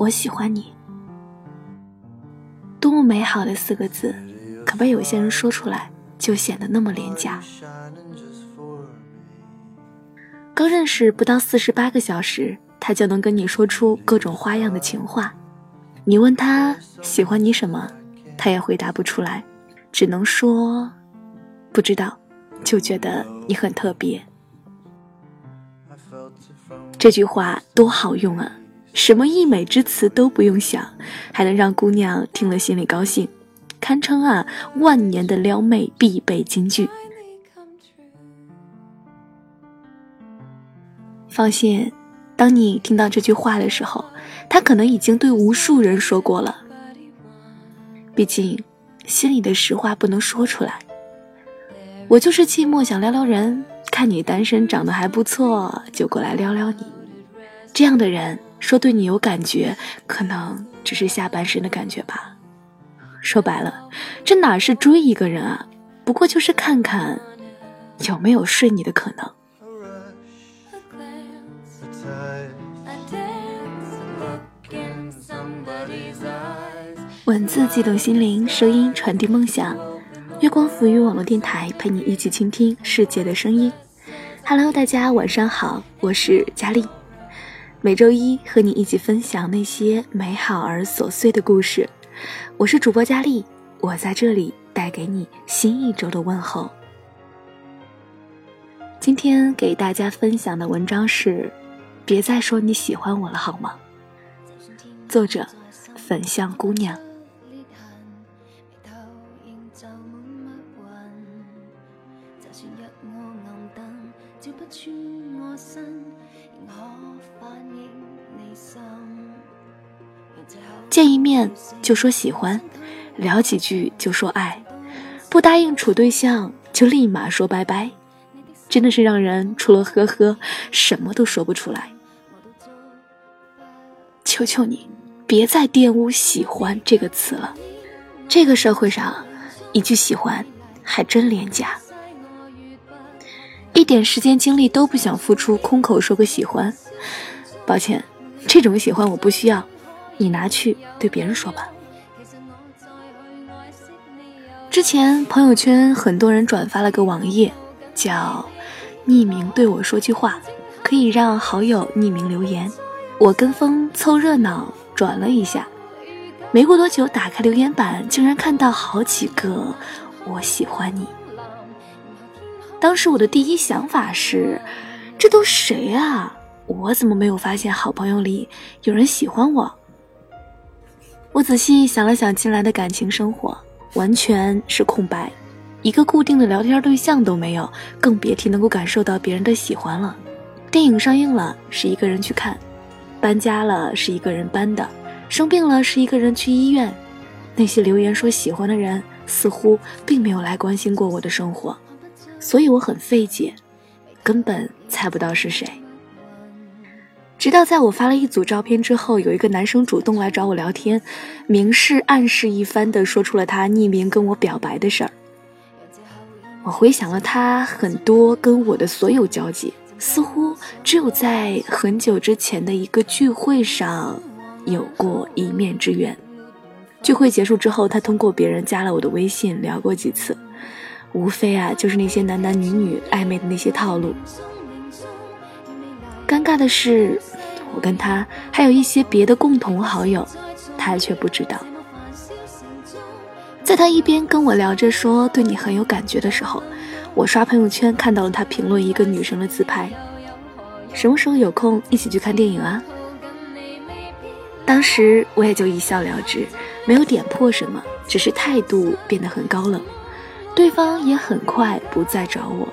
我喜欢你。多么美好的四个字，可被有些人说出来就显得那么廉价。刚认识不到四十八个小时，他就能跟你说出各种花样的情话。你问他喜欢你什么，他也回答不出来，只能说不知道，就觉得你很特别。这句话多好用啊！什么溢美之词都不用想，还能让姑娘听了心里高兴，堪称啊万年的撩妹必备金句。放心，当你听到这句话的时候，他可能已经对无数人说过了。毕竟，心里的实话不能说出来。我就是寂寞想撩撩人。看你单身长得还不错，就过来撩撩你。这样的人说对你有感觉，可能只是下半身的感觉吧。说白了，这哪是追一个人啊？不过就是看看有没有睡你的可能。文字悸动心灵，声音传递梦想。月光抚育网络电台，陪你一起倾听世界的声音。Hello，大家晚上好，我是佳丽。每周一和你一起分享那些美好而琐碎的故事。我是主播佳丽，我在这里带给你新一周的问候。今天给大家分享的文章是：别再说你喜欢我了，好吗？作者：粉象姑娘。见一面就说喜欢，聊几句就说爱，不答应处对象就立马说拜拜，真的是让人除了呵呵什么都说不出来。求求你，别再玷污“喜欢”这个词了。这个社会上，一句喜欢还真廉价。一点时间精力都不想付出，空口说个喜欢，抱歉，这种喜欢我不需要，你拿去对别人说吧。之前朋友圈很多人转发了个网页，叫“匿名对我说句话”，可以让好友匿名留言。我跟风凑热闹转了一下，没过多久，打开留言板，竟然看到好几个“我喜欢你”。当时我的第一想法是，这都谁啊？我怎么没有发现好朋友里有人喜欢我？我仔细想了想，近来的感情生活完全是空白，一个固定的聊天对象都没有，更别提能够感受到别人的喜欢了。电影上映了，是一个人去看；搬家了，是一个人搬的；生病了，是一个人去医院。那些留言说喜欢的人，似乎并没有来关心过我的生活。所以我很费解，根本猜不到是谁。直到在我发了一组照片之后，有一个男生主动来找我聊天，明示暗示一番的说出了他匿名跟我表白的事儿。我回想了他很多跟我的所有交集，似乎只有在很久之前的一个聚会上有过一面之缘。聚会结束之后，他通过别人加了我的微信，聊过几次。无非啊，就是那些男男女女暧昧的那些套路。尴尬的是，我跟他还有一些别的共同好友，他却不知道。在他一边跟我聊着说对你很有感觉的时候，我刷朋友圈看到了他评论一个女生的自拍。什么时候有空一起去看电影啊？当时我也就一笑了之，没有点破什么，只是态度变得很高冷。对方也很快不再找我。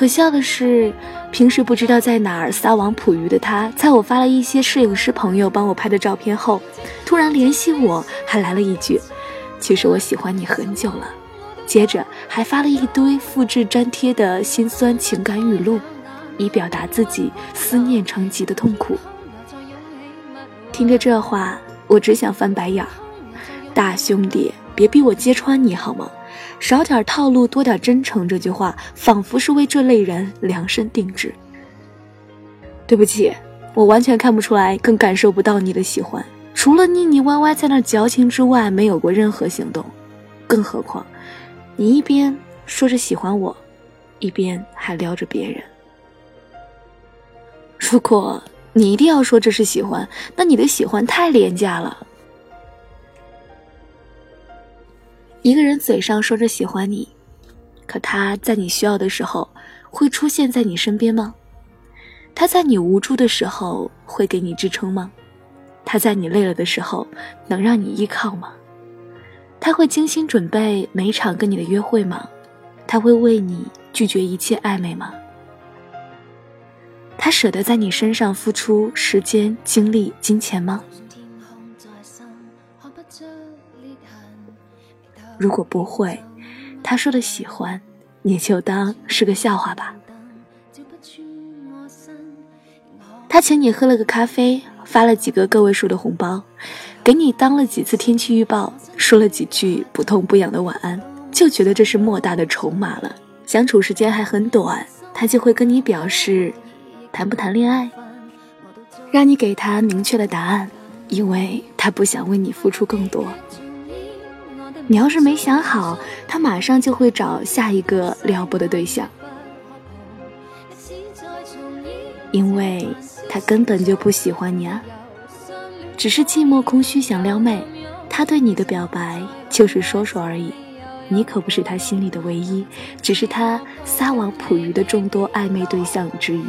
可笑的是，平时不知道在哪儿撒网捕鱼的他，在我发了一些摄影师朋友帮我拍的照片后，突然联系我，还来了一句：“其实我喜欢你很久了。”接着还发了一堆复制粘贴的心酸情感语录，以表达自己思念成疾的痛苦。听着这话，我只想翻白眼儿，大兄弟。别逼我揭穿你好吗？少点套路，多点真诚。这句话仿佛是为这类人量身定制。对不起，我完全看不出来，更感受不到你的喜欢。除了腻腻歪歪在那矫情之外，没有过任何行动。更何况，你一边说着喜欢我，一边还撩着别人。如果你一定要说这是喜欢，那你的喜欢太廉价了。一个人嘴上说着喜欢你，可他在你需要的时候会出现在你身边吗？他在你无助的时候会给你支撑吗？他在你累了的时候能让你依靠吗？他会精心准备每场跟你的约会吗？他会为你拒绝一切暧昧吗？他舍得在你身上付出时间、精力、金钱吗？如果不会，他说的喜欢，你就当是个笑话吧。他请你喝了个咖啡。发了几个个位数的红包，给你当了几次天气预报，说了几句不痛不痒的晚安，就觉得这是莫大的筹码了。相处时间还很短，他就会跟你表示谈不谈恋爱，让你给他明确的答案，因为他不想为你付出更多。你要是没想好，他马上就会找下一个撩拨的对象，因为。他根本就不喜欢你啊，只是寂寞空虚想撩妹。他对你的表白就是说说而已，你可不是他心里的唯一，只是他撒网捕鱼的众多暧昧对象之一。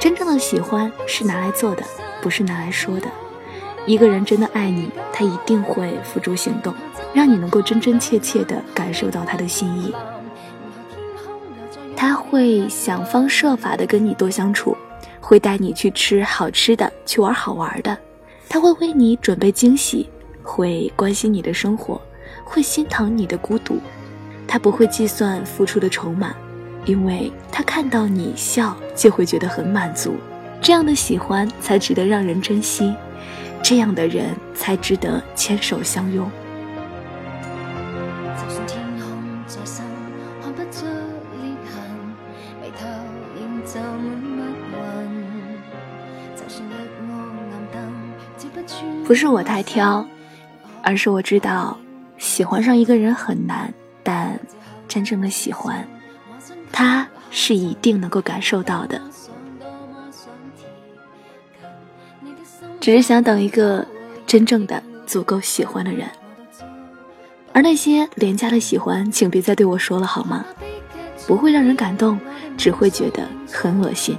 真正的喜欢是拿来做的，不是拿来说的。一个人真的爱你，他一定会付诸行动，让你能够真真切切地感受到他的心意。他会想方设法地跟你多相处。会带你去吃好吃的，去玩好玩的，他会为你准备惊喜，会关心你的生活，会心疼你的孤独，他不会计算付出的筹码，因为他看到你笑就会觉得很满足。这样的喜欢才值得让人珍惜，这样的人才值得牵手相拥。不是我太挑，而是我知道，喜欢上一个人很难，但真正的喜欢，他是一定能够感受到的。只是想等一个真正的足够喜欢的人，而那些廉价的喜欢，请别再对我说了好吗？不会让人感动，只会觉得很恶心。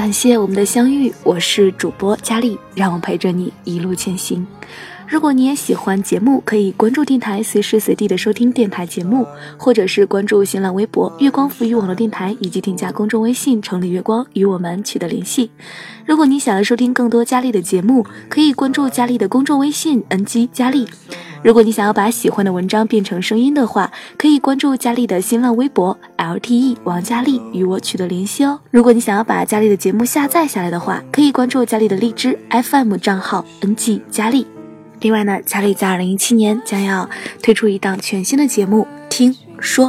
感谢我们的相遇，我是主播佳丽，让我陪着你一路前行。如果你也喜欢节目，可以关注电台，随时随地的收听电台节目，或者是关注新浪微博“月光浮语网络电台”，以及添加公众微信“城里月光”与我们取得联系。如果你想要收听更多佳丽的节目，可以关注佳丽的公众微信 “ng 佳丽”。如果你想要把喜欢的文章变成声音的话，可以关注佳丽的新浪微博 LTE 王佳丽与我取得联系哦。如果你想要把佳丽的节目下载下来的话，可以关注佳丽的荔枝 FM 账号 NG 佳丽。另外呢，佳丽在二零一七年将要推出一档全新的节目《听说》，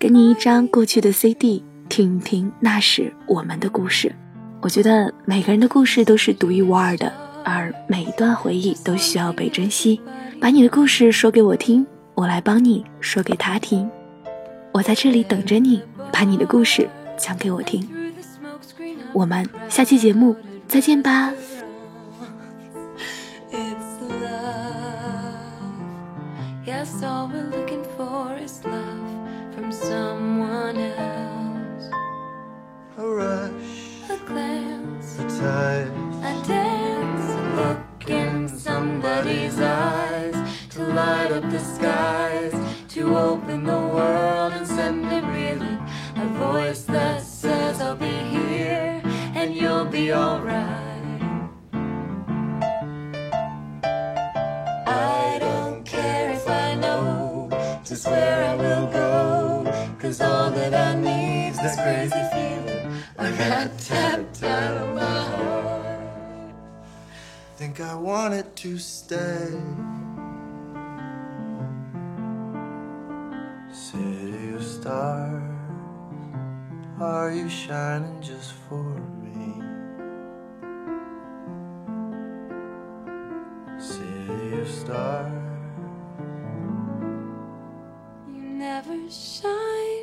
给你一张过去的 CD，听一听那时我们的故事。我觉得每个人的故事都是独一无二的，而每一段回忆都需要被珍惜。把你的故事说给我听，我来帮你说给他听。我在这里等着你，把你的故事讲给我听。我们下期节目再见吧。light up the skies, to open the world and crazy feeling I got tapped out of my heart. Think I wanted to stay. City of stars, are you shining just for me? City of stars. You never shine.